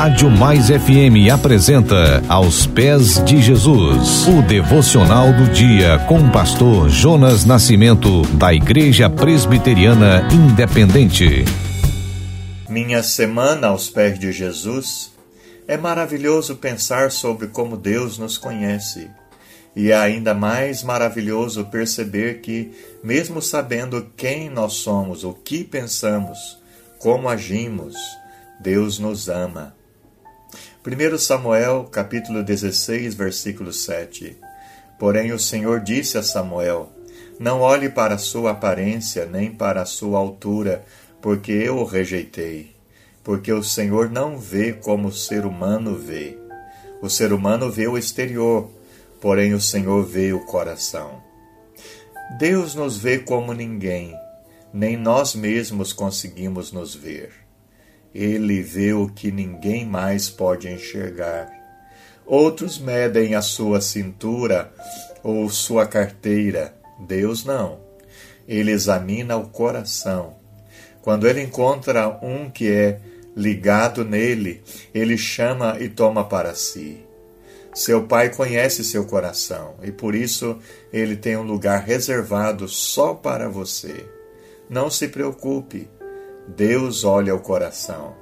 Rádio Mais FM apresenta Aos Pés de Jesus, o devocional do dia com o pastor Jonas Nascimento, da Igreja Presbiteriana Independente. Minha semana aos pés de Jesus é maravilhoso pensar sobre como Deus nos conhece. E é ainda mais maravilhoso perceber que, mesmo sabendo quem nós somos, o que pensamos, como agimos, Deus nos ama. 1 Samuel, capítulo 16, versículo 7. Porém o Senhor disse a Samuel: Não olhe para a sua aparência, nem para a sua altura, porque eu o rejeitei. Porque o Senhor não vê como o ser humano vê. O ser humano vê o exterior, porém o Senhor vê o coração. Deus nos vê como ninguém, nem nós mesmos conseguimos nos ver. Ele vê o que ninguém mais pode enxergar. Outros medem a sua cintura ou sua carteira. Deus não. Ele examina o coração. Quando ele encontra um que é ligado nele, ele chama e toma para si. Seu pai conhece seu coração e por isso ele tem um lugar reservado só para você. Não se preocupe, Deus olha o coração.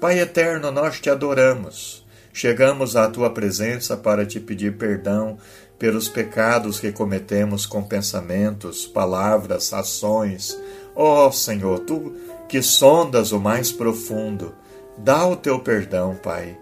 Pai eterno, nós te adoramos. Chegamos à tua presença para te pedir perdão pelos pecados que cometemos com pensamentos, palavras, ações. Ó oh, Senhor, tu que sondas o mais profundo, dá o teu perdão, Pai.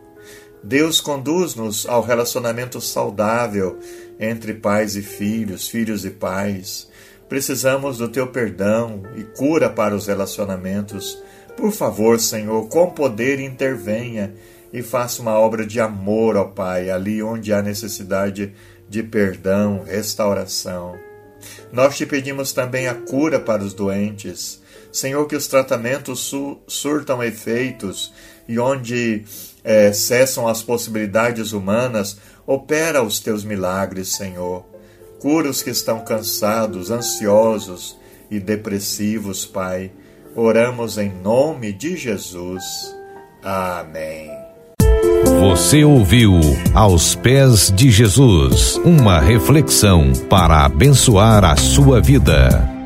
Deus conduz-nos ao relacionamento saudável entre pais e filhos, filhos e pais. Precisamos do teu perdão e cura para os relacionamentos. Por favor, Senhor, com poder intervenha e faça uma obra de amor, ó Pai, ali onde há necessidade de perdão, restauração. Nós te pedimos também a cura para os doentes. Senhor, que os tratamentos surtam efeitos e onde é, cessam as possibilidades humanas, opera os teus milagres, Senhor. Cura os que estão cansados, ansiosos e depressivos, Pai. Oramos em nome de Jesus. Amém. Você ouviu Aos Pés de Jesus uma reflexão para abençoar a sua vida.